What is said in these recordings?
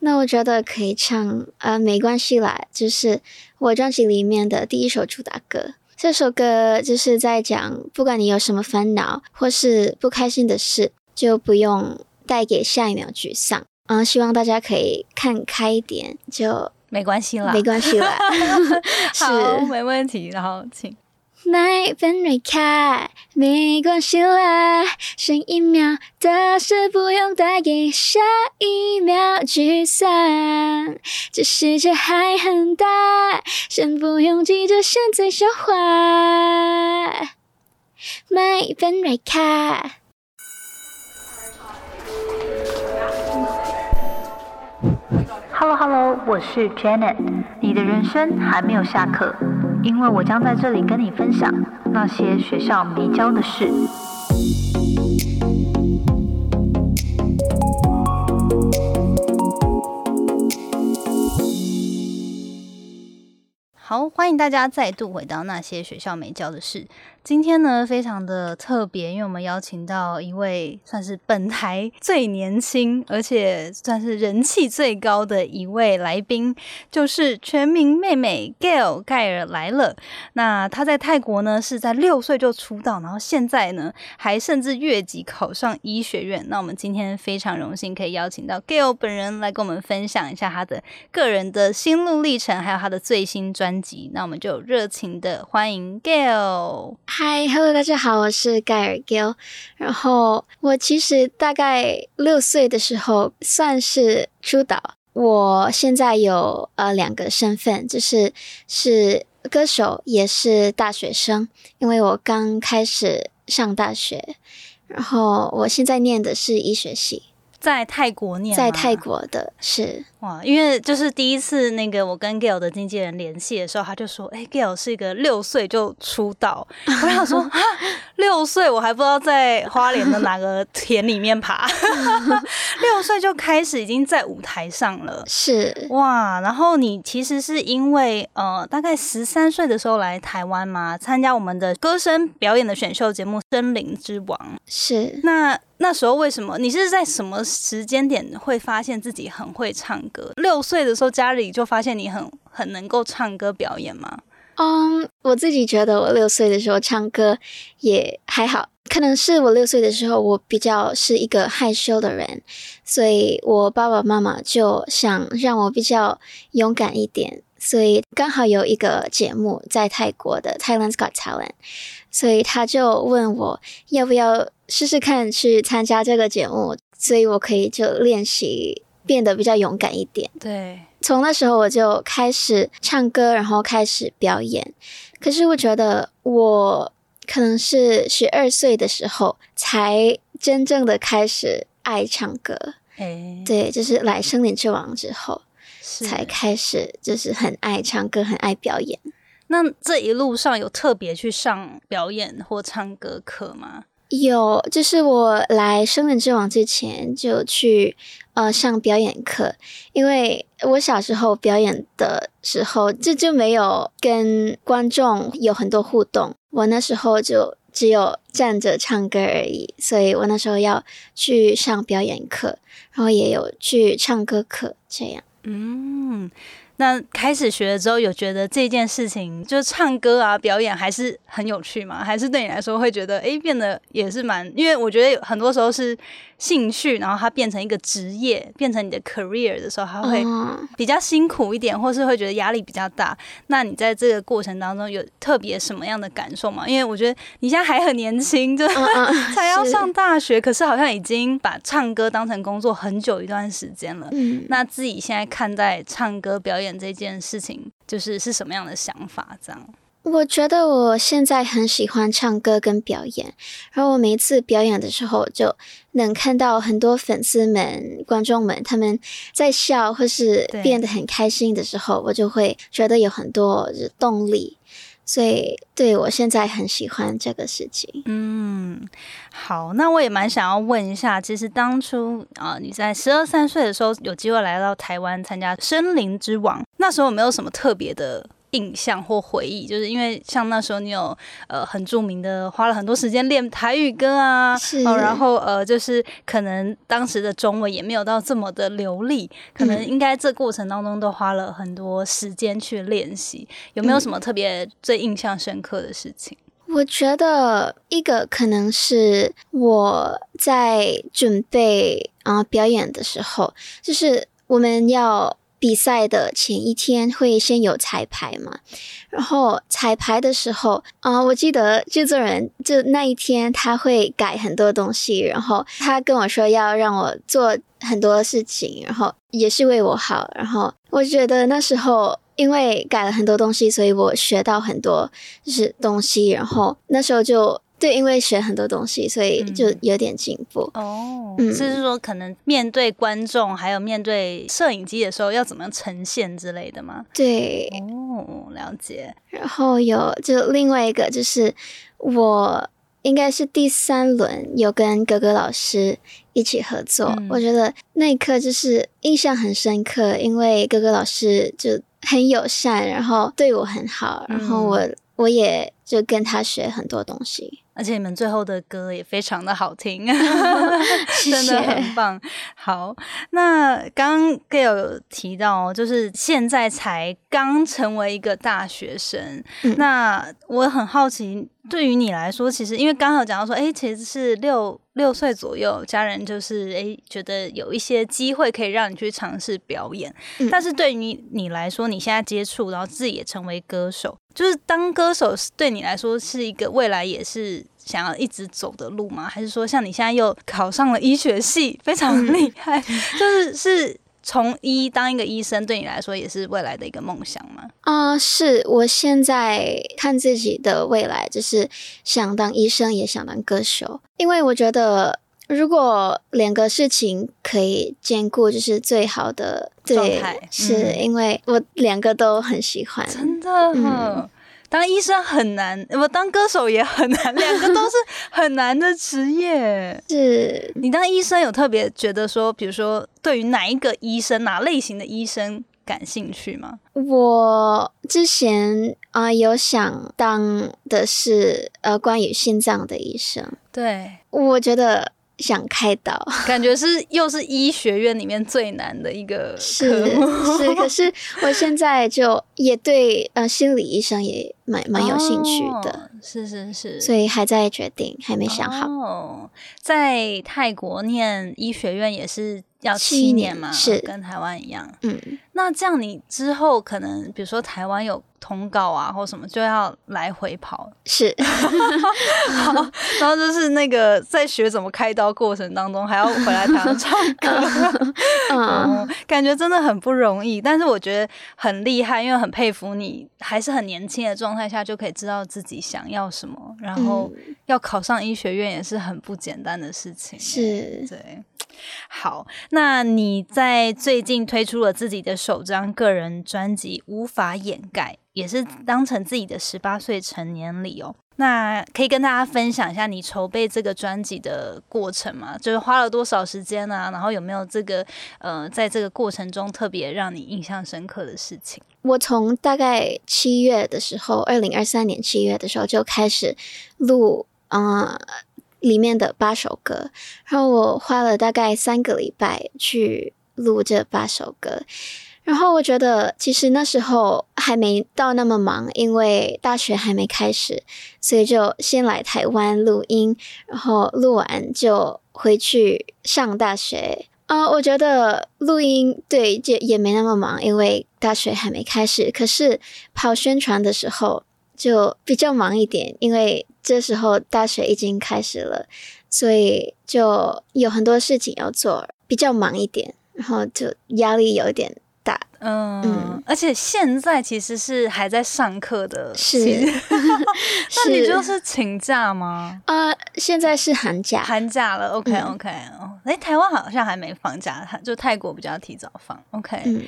那我觉得可以唱呃没关系啦，就是我专辑里面的第一首主打歌。这首歌就是在讲，不管你有什么烦恼或是不开心的事，就不用带给下一秒沮丧。嗯，希望大家可以看开一点，就没关系啦，没关系啦。好，没问题。然后请。My pen r 开，没关系啦，剩一秒的事不用带给下一秒沮丧。这世界还很大，先不用急着现在消化。My pen r 开。Hello Hello，我是 Janet，你的人生还没有下课。因为我将在这里跟你分享那些学校没教的事。好，欢迎大家再度回到那些学校没教的事。今天呢，非常的特别，因为我们邀请到一位算是本台最年轻，而且算是人气最高的一位来宾，就是全民妹妹 Gail 盖尔来了。那她在泰国呢，是在六岁就出道，然后现在呢，还甚至越级考上医学院。那我们今天非常荣幸可以邀请到 Gail 本人来跟我们分享一下她的个人的心路历程，还有她的最新专辑。那我们就热情的欢迎 Gail。嗨，Hello，大家好，我是盖尔 Gill。然后我其实大概六岁的时候算是出道。我现在有呃两个身份，就是是歌手，也是大学生，因为我刚开始上大学。然后我现在念的是医学系，在泰国念，在泰国的是。哇，因为就是第一次那个我跟 Gail 的经纪人联系的时候，他就说：“哎，Gail 是一个六岁就出道。”我想说：“啊，六岁我还不知道在花莲的哪个田里面爬，六岁就开始已经在舞台上了。”是哇，然后你其实是因为呃，大概十三岁的时候来台湾嘛，参加我们的歌声表演的选秀节目《森林之王》。是那那时候为什么你是在什么时间点会发现自己很会唱？六岁的时候，家里就发现你很很能够唱歌表演吗？嗯，我自己觉得我六岁的时候唱歌也还好，可能是我六岁的时候我比较是一个害羞的人，所以我爸爸妈妈就想让我比较勇敢一点，所以刚好有一个节目在泰国的 Thailand Got Talent，所以他就问我要不要试试看去参加这个节目，所以我可以就练习。变得比较勇敢一点。对，从那时候我就开始唱歌，然后开始表演。可是我觉得我可能是十二岁的时候才真正的开始爱唱歌。哎，对，就是来《森林之王》之后才开始，就是很爱唱歌，很爱表演。那这一路上有特别去上表演或唱歌课吗？有，就是我来《生人之王》之前就去呃上表演课，因为我小时候表演的时候，这就没有跟观众有很多互动，我那时候就只有站着唱歌而已，所以我那时候要去上表演课，然后也有去唱歌课，这样。嗯。那开始学了之后，有觉得这件事情就是唱歌啊、表演还是很有趣吗？还是对你来说会觉得哎，变得也是蛮……因为我觉得很多时候是。兴趣，然后它变成一个职业，变成你的 career 的时候，它会比较辛苦一点，或是会觉得压力比较大。那你在这个过程当中有特别什么样的感受吗？因为我觉得你现在还很年轻，就 才要上大学，可是好像已经把唱歌当成工作很久一段时间了。那自己现在看待唱歌表演这件事情，就是是什么样的想法？这样。我觉得我现在很喜欢唱歌跟表演，然后我每一次表演的时候，就能看到很多粉丝们、观众们他们在笑或是变得很开心的时候，我就会觉得有很多动力，所以对我现在很喜欢这个事情。嗯，好，那我也蛮想要问一下，其实当初啊、呃你在十二三岁的时候有机会来到台湾参加《森林之王》，那时候有没有什么特别的印象或回忆？就是因为像那时候你有呃很著名的花了很多时间练台语歌啊，是哦，然后呃就是可能当时的中文也没有到这么的流利，可能嗯应该这过程当中都花了很多时间去练习，有没有什么特别最印象深刻的事情？我觉得一个可能是我在准备啊、呃表演的时候，就是我们要比赛的前一天会先有彩排嘛，然后彩排的时候啊、我记得制作人就那一天他会改很多东西，然后他跟我说要让我做很多事情，然后也是为我好，然后我觉得那时候。因为改了很多东西，所以我学到很多就是东西，然后那时候就对，因为学很多东西，所以就有点进步。哦，嗯就是说可能面对观众，还有面对摄影机的时候，要怎么样呈现之类的吗？对，哦，了解。然后有就另外一个就是我应该是第三轮有跟格格老师一起合作，嗯我觉得那一刻就是印象很深刻，因为格格老师就很友善，然后对我很好，然后嗯我、我也就跟他学很多东西。而且你们最后的歌也非常的好听，谢真的很。棒。好，那刚刚 Gail 有提到哦，就是现在才刚成为一个大学生，嗯那我很好奇，对于你来说，其实因为刚刚有讲到说，哎，其实是六六岁左右，家人就是哎觉得有一些机会可以让你去尝试表演，嗯但是对于你你来说，你现在接触，然后自己也成为歌手，就是当歌手是对你来说是一个未来也是想要一直走的路吗？还是说像你现在又考上了医学系，非常厉害，就是是从医当一个医生，对你来说也是未来的一个梦想吗？啊、是我现在看自己的未来，就是想当医生，也想当歌手，因为我觉得如果两个事情可以兼顾，就是最好的。对状态，是、嗯因为我两个都很喜欢。真的。嗯当医生很难，我当歌手也很难，两个都是很难的职业。是你当医生有特别觉得说，比如说对于哪一个医生、哪类型的医生感兴趣吗？我之前啊、有想当的是呃关于心脏的医生，对，我觉得想开导。感觉是又是医学院里面最难的一个是科目。是，可是我现在就也对呃心理医生也蛮蛮有兴趣的，哦是是是，所以还在决定，还没想好。哦，在泰国念医学院也是要七七年年嘛，是跟台湾一样。嗯，那这样你之后可能，比如说台湾有通告啊，或什么，就要来回跑。是好，然后就是那个在学怎么开刀过程当中，还要回来台湾唱歌。嗯哦，感觉真的很不容易，但是我觉得很厉害，因为很佩服你，还是很年轻的状态下就可以知道自己想要什么，然后要考上医学院也是很不简单的事情。是对，好，那你在最近推出了自己的首张个人专辑《无法掩盖》，也是当成自己的十八岁成年礼哦。那可以跟大家分享一下你筹备这个专辑的过程吗？就是花了多少时间啊？然后有没有这个呃，在这个过程中特别让你印象深刻的事情？我从大概七月的时候，二零二三年七月的时候就开始录，呃，里面的八首歌，然后我花了大概三个礼拜去录这八首歌。然后我觉得，其实那时候还没到那么忙，因为大学还没开始，所以就先来台湾录音，然后录完就回去上大学。啊、我觉得录音对也也没那么忙，因为大学还没开始。可是跑宣传的时候就比较忙一点，因为这时候大学已经开始了，所以就有很多事情要做，比较忙一点，然后就压力有点大。嗯，嗯。而且现在其实是还在上课的是。那你就是请假吗？呃，现在是寒假，寒假了，OK 嗯。OK，哦，哎、台湾好像还没放假，就泰国比较提早放，OK，、嗯，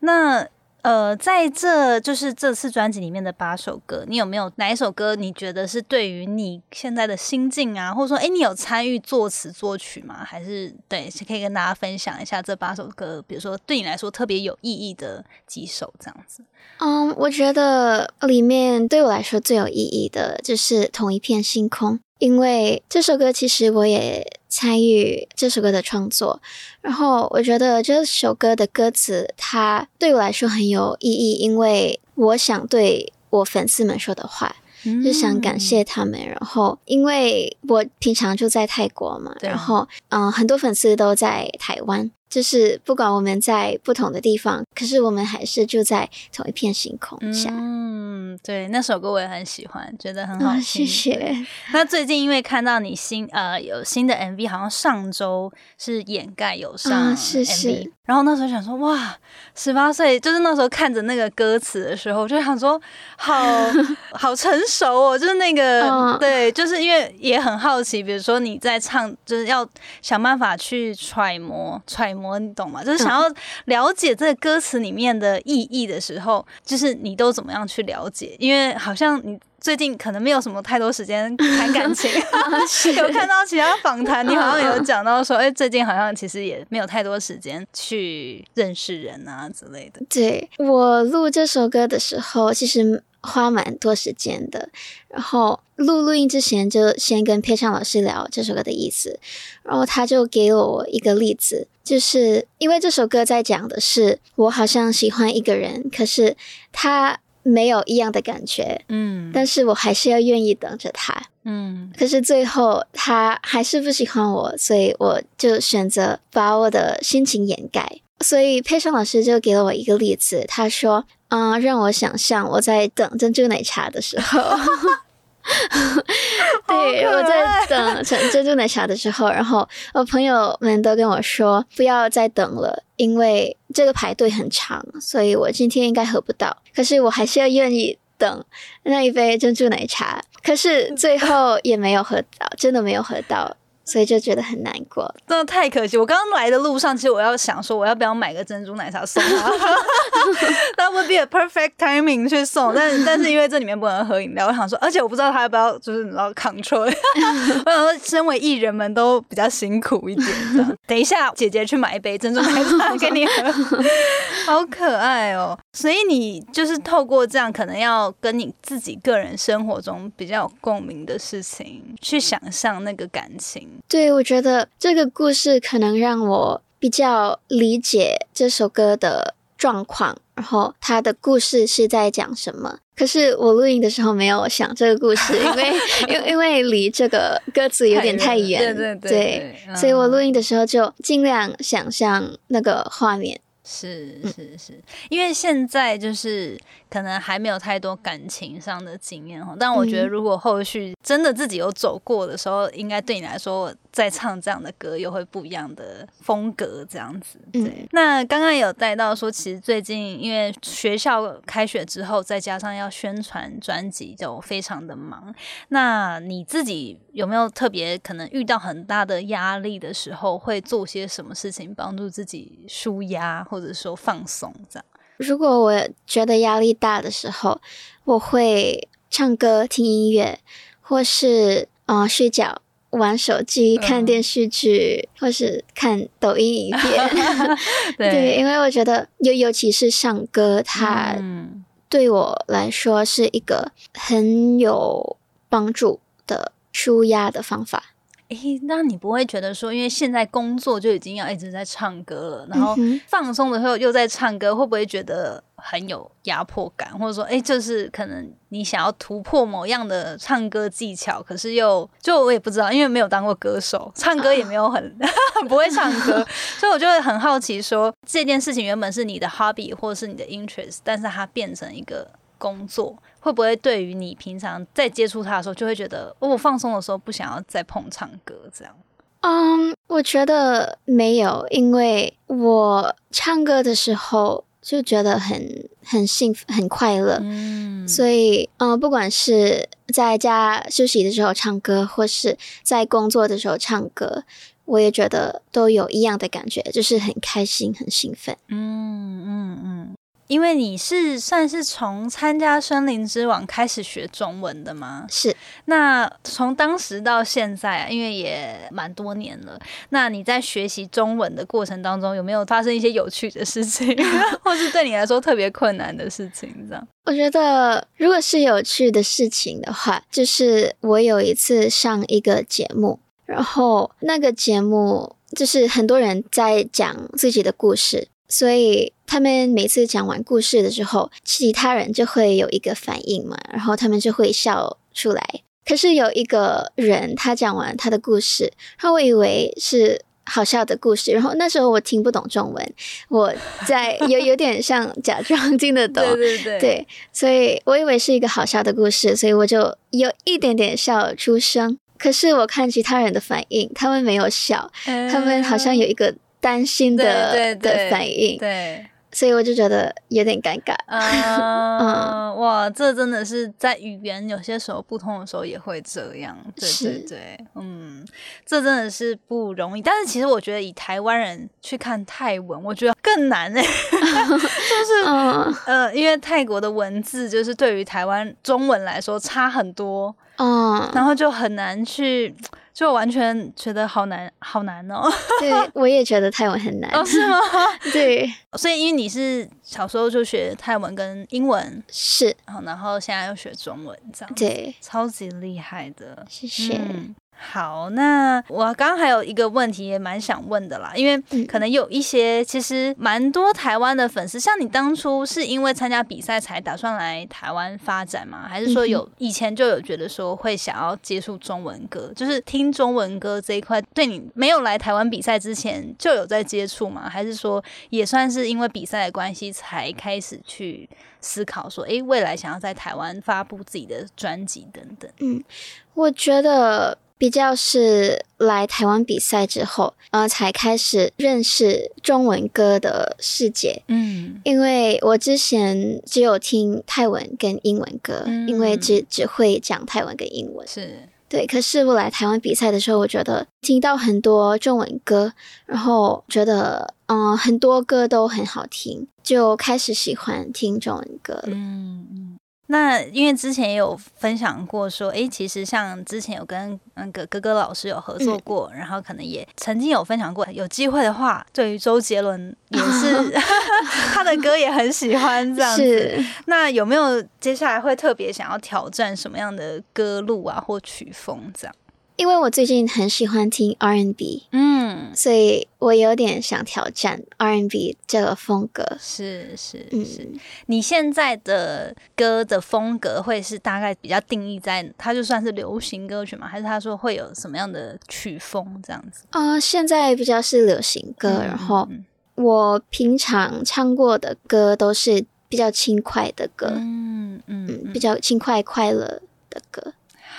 那呃，在这就是这次专辑里面的八首歌，你有没有哪一首歌你觉得是对于你现在的心境啊，或者说，哎，你有参与作词作曲吗？还是对，是可以跟大家分享一下这八首歌，比如说对你来说特别有意义的几首这样子。嗯，我觉得里面对我来说最有意义的就是同一片星空，因为这首歌其实我也参与这首歌的创作，然后我觉得这首歌的歌词它对我来说很有意义，因为我想对我粉丝们说的话，就想感谢他们。然后，因为我平常就在泰国嘛，对然后嗯、呃很多粉丝都在台湾，就是不管我们在不同的地方，可是我们还是住在同一片星空下。嗯，对，那首歌我也很喜欢，觉得很好啊，听。谢谢。。那最近因为看到你新呃有新的 MV，好像上周是掩盖有上啊 MV，、是是然后那时候想说哇，十八岁就是那时候看着那个歌词的时候，就想说好 好成熟哦，就是那个、嗯对，就是因为也很好奇，比如说你在唱，就是要想办法去揣摩揣摩，你懂吗？就是想要了解这个歌词里面的意义的时候，就是你都怎么样去了解？因为好像你。最近可能没有什么太多时间谈感情，有看到其他访谈，你好像有讲到说，哎、最近好像其实也没有太多时间去认识人啊之类的。对我录这首歌的时候，其实花蛮多时间的。然后录录音之前，就先跟配唱老师聊这首歌的意思，然后他就给了我一个例子，就是因为这首歌在讲的是我好像喜欢一个人，可是他没有一样的感觉，嗯但是我还是要愿意等着他。嗯可是最后他还是不喜欢我，所以我就选择把我的心情掩盖。所以佩尚老师就给了我一个例子，他说：“嗯，让我想象我在等珍珠奶茶的时候，对，我在等珍珍珠奶茶的时候，然后我朋友们都跟我说不要再等了，因为这个排队很长，所以我今天应该喝不到。可是我还是要愿意等那一杯珍珠奶茶，可是最后也没有喝到，真的没有喝到，所以就觉得很难过。真的太可惜。我刚刚来的路上，其实我要想说，我要不要买个珍珠奶茶送他？That would be a perfect timing 去送，但但是因为这里面不能喝饮料，我想说，而且我不知道他要不要，就是你知道 control。我想说，身为艺人们都比较辛苦一点，的。等一下，姐姐去买一杯珍珠奶茶给你喝，好可爱哦。所以你就是透过这样，可能要跟你自己个人生活中比较有共鸣的事情，去想象那个感情。对，我觉得这个故事可能让我比较理解这首歌的状况，然后它的故事是在讲什么。可是我录音的时候没有想这个故事，因为 因因为离这个歌词有点太远，对对对对嗯所以我录音的时候就尽量想象那个画面。是是是，因为现在就是可能还没有太多感情上的经验哈，但我觉得嗯如果后续真的自己有走过的时候，应该对你来说再唱这样的歌又会不一样的风格这样子。对，嗯那刚刚有带到说，其实最近因为学校开学之后，再加上要宣传专辑，就非常的忙。那你自己有没有特别可能遇到很大的压力的时候，会做些什么事情帮助自己舒压，或者说放松这样？如果我觉得压力大的时候，我会唱歌、听音乐，或是呃睡觉、玩手机、看嗯电视剧，或是看抖音影片。对，因为我觉得尤尤其是唱歌，它嗯对我来说是一个很有帮助的舒压的方法。诶，那你不会觉得说，因为现在工作就已经要一直在唱歌了，然后放松的时候又在唱歌，会不会觉得很有压迫感？或者说，诶，就是可能你想要突破某样的唱歌技巧，可是又就我也不知道，因为没有当过歌手，唱歌也没有很很 不会唱歌，所以我就会很好奇说，这件事情原本是你的 hobby 或是你的 interest，但是它变成一个工作，会不会对于你平常在接触他的时候，就会觉得、哦我放松的时候不想要再碰唱歌这样？嗯，我觉得没有，因为我唱歌的时候就觉得很很幸福、很快乐。嗯，所以，嗯、不管是在家休息的时候唱歌，或是在工作的时候唱歌，我也觉得都有一样的感觉，就是很开心、很兴奋。嗯嗯嗯，因为你是算是从参加森林之王开始学中文的吗？是，那从当时到现在啊，因为也蛮多年了，那你在学习中文的过程当中，有没有发生一些有趣的事情，或是对你来说特别困难的事情？这样，我觉得如果是有趣的事情的话，就是我有一次上一个节目，然后那个节目就是很多人在讲自己的故事，所以他们每次讲完故事的时候，其他人就会有一个反应嘛，然后他们就会笑出来。可是有一个人他讲完他的故事，然后我以为是好笑的故事，然后那时候我听不懂中文，我在有有点像假装听得懂，对对对，所以我以为是一个好笑的故事，所以我就有一点点笑出声。可是我看其他人的反应，他们没有笑，他们好像有一个担心的对对对的反应，对。所以我就觉得有点尴尬。啊、哇，这真的是在语言有些时候不通的时候也会这样，对对是对，嗯，这真的是不容易。但是其实我觉得以台湾人去看泰文，我觉得更难哎、就是 嗯呃，因为泰国的文字就是对于台湾中文来说差很多，嗯，然后就很难去，就完全觉得好难好难哦。对，我也觉得泰文很难。哦，是吗？对，所以因为你是小时候就学泰文跟英文，是，然后然后现在又学中文，这样子对，超级厉害的。谢谢。嗯好，那我刚刚还有一个问题也蛮想问的啦，因为嗯可能有一些其实蛮多台湾的粉丝，像你当初是因为参加比赛才打算来台湾发展吗？还是说有以前就有觉得说会想要接触中文歌，就是听中文歌这一块，对你没有来台湾比赛之前就有在接触吗？还是说也算是因为比赛的关系才开始去思考说，诶，未来想要在台湾发布自己的专辑等等？嗯我觉得比较是来台湾比赛之后，呃，才开始认识中文歌的世界。嗯因为我之前只有听泰文跟英文歌，嗯因为只只会讲泰文跟英文。是。对，可是我来台湾比赛的时候，我觉得听到很多中文歌，然后觉得嗯、呃很多歌都很好听，就开始喜欢听中文歌嗯。那因为之前也有分享过说，诶，其实像之前有跟那个哥哥老师有合作过，然后可能也曾经有分享过，有机会的话，对于周杰伦也是 他的歌也很喜欢这样子。是，那有没有接下来会特别想要挑战什么样的歌路啊或曲风这样？因为我最近很喜欢听 R&B，嗯，所以我有点想挑战 R&B 这个风格。是是嗯，是。你现在的歌的风格会是大概比较定义在它就算是流行歌曲吗？还是他说会有什么样的曲风这样子？啊、现在比较是流行歌，嗯然后嗯我平常唱过的歌都是比较轻快的歌，嗯，嗯比较轻快快乐的歌。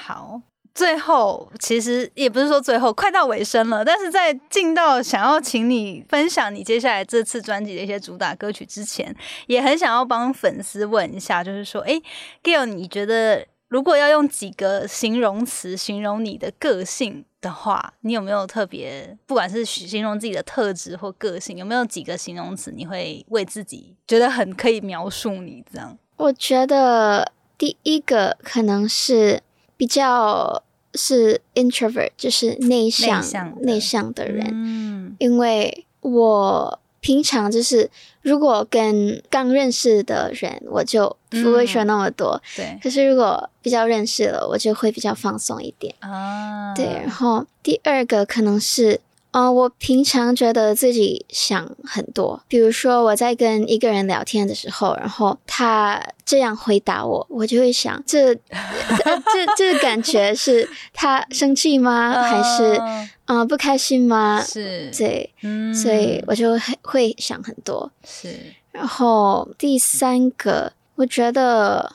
好。最后，其实也不是说最后快到尾声了，但是在进到想要请你分享你接下来这次专辑的一些主打歌曲之前，也很想要帮粉丝问一下，就是说，诶 g a l 你觉得如果要用几个形容词形容你的个性的话，你有没有特别，不管是形容自己的特质或个性，有没有几个形容词你会为自己觉得很可以描述你这样？我觉得第一个可能是比较是 introvert，就是内向内向的。人，嗯。因为我平常就是如果跟刚认识的人，我就不会说那么多。对。可是如果比较认识了，我就会比较放松一点。啊，对，然后第二个可能是，呃，我平常觉得自己想很多，比如说我在跟一个人聊天的时候，然后他这样回答我，我就会想，这呃这这个感觉是 他生气吗？还是嗯呃不开心吗？是，对，嗯所以我就会会想很多。是然后第三个，我觉得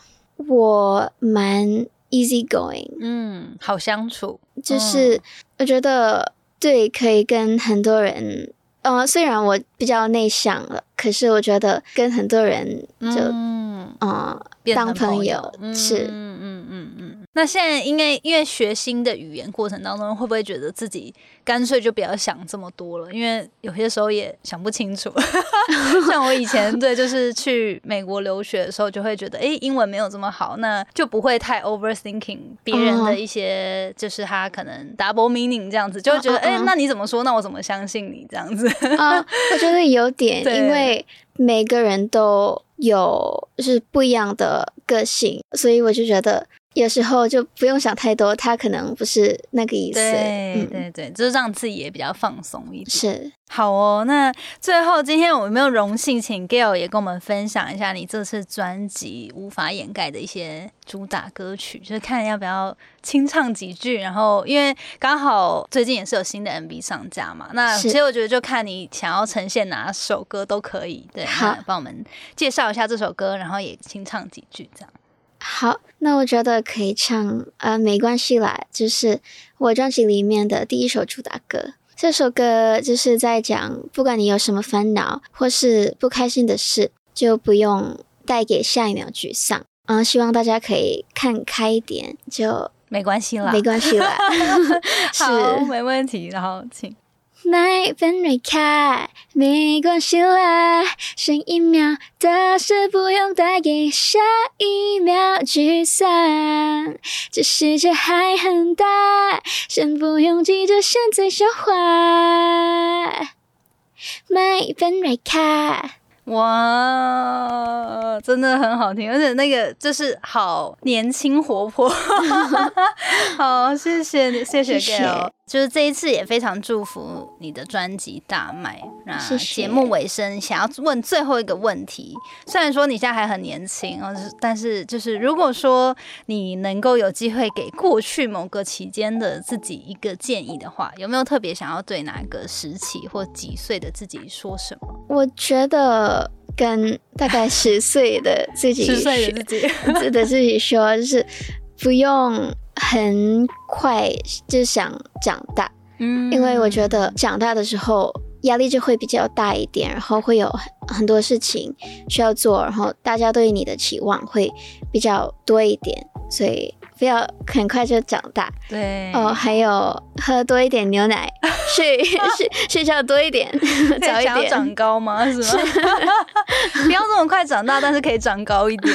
我蛮 easy going，嗯好相处，就是我觉得对，可以跟很多人呃，虽然我比较内向了，可是我觉得跟很多人就嗯，呃当朋友友。是。嗯嗯嗯嗯。那现在因为因为学新的语言过程当中，会不会觉得自己干脆就不要想这么多了？因为有些时候也想不清楚。像我以前对，就是去美国留学的时候，就会觉得，哎、英文没有这么好，那就不会太 overthinking 别人的一些，就是他可能 double meaning 这样子，就会觉得，哎、那你怎么说？那我怎么相信你这样子？啊、我觉得有点，因为每个人都有是不一样的个性，所以我就觉得有时候就不用想太多，他可能不是那个意思。对嗯，对对，就是让自己也比较放松一点。是好哦，那最后今天我有没有荣幸请 Gail 也跟我们分享一下你这次专辑无法掩盖的一些主打歌曲，就是看要不要清唱几句。然后因为刚好最近也是有新的 MV 上架嘛，那其实我觉得就看你想要呈现哪首歌都可以。对，好那帮我们介绍一下这首歌，然后也清唱几句这样。好，那我觉得可以唱呃没关系啦，就是我专辑里面的第一首主打歌。这首歌就是在讲，不管你有什么烦恼或是不开心的事，就不用带给下一秒沮丧。嗯，希望大家可以看开一点，就没关系啦，没关系啦。好，是没问题。然后请。麦分瑞开，没关系啦，剩一秒的事不用带给下一秒聚散。这世界还很大，先不用急着现在消化。麦分瑞开。哇，真的很好听，而且那个就是好年轻活泼。好，谢谢你，谢谢谢 Gail。谢就是这一次也非常祝福你的专辑大卖。那节目尾声想要问最后一个问题，虽然说你现在还很年轻哦，但是就是如果说你能够有机会给过去某个期间的自己一个建议的话，有没有特别想要对哪个时期或几岁的自己说什么？我觉得跟大概 十岁的自己十岁的自己。自的自己说，就是不用很快就想长大，嗯。因为我觉得长大的时候压力就会比较大一点，然后会有很很多事情需要做，然后大家对你的期望会比较多一点，所以不要很快就长大对哦。还有喝多一点牛奶，睡睡睡觉多一点，早一点。长高吗？是吗？不要这么快长大，但是可以长高一点。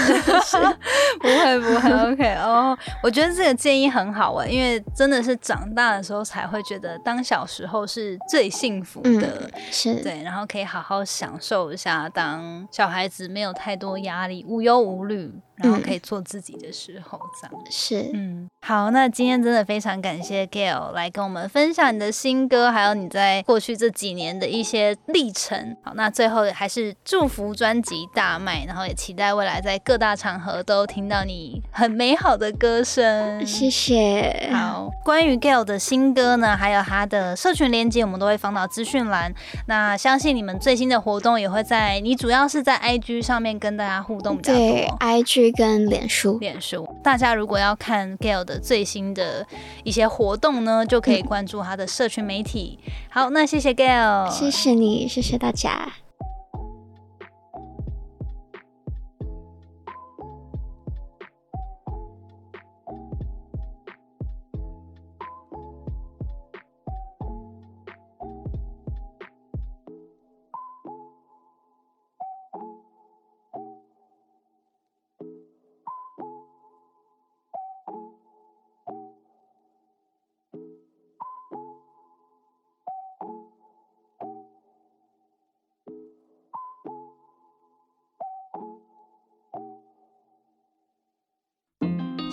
不会不会，OK 哦。我觉得这个建议很好哎，因为真的是长大的时候才会觉得，当小时候是最幸福的。嗯，是对，然后可以好好享受一下当小孩子没有太多压力、无忧无虑，然后可以做自己的时候，这样。是，嗯，好，那今天真的非常感谢 Gail 来跟我们分享你的新歌，还有你在过去这几年的一些历程。好，那最后还是祝福专辑大卖，然后也期待未来在各大场合都听到你很美好的歌声。谢谢。好，关于 Gail 的新歌呢，还有他的社群连接，我们都会放到资讯栏。那相信你们最新的活动也会在你主要是在 IG 上面跟大家互动比较对多。，IG 跟脸书，脸书，大家如果要看 Gail 的最新的一些活动呢，就可以关注他的社群媒体。好，那谢谢 Gail，谢谢你，谢谢大家。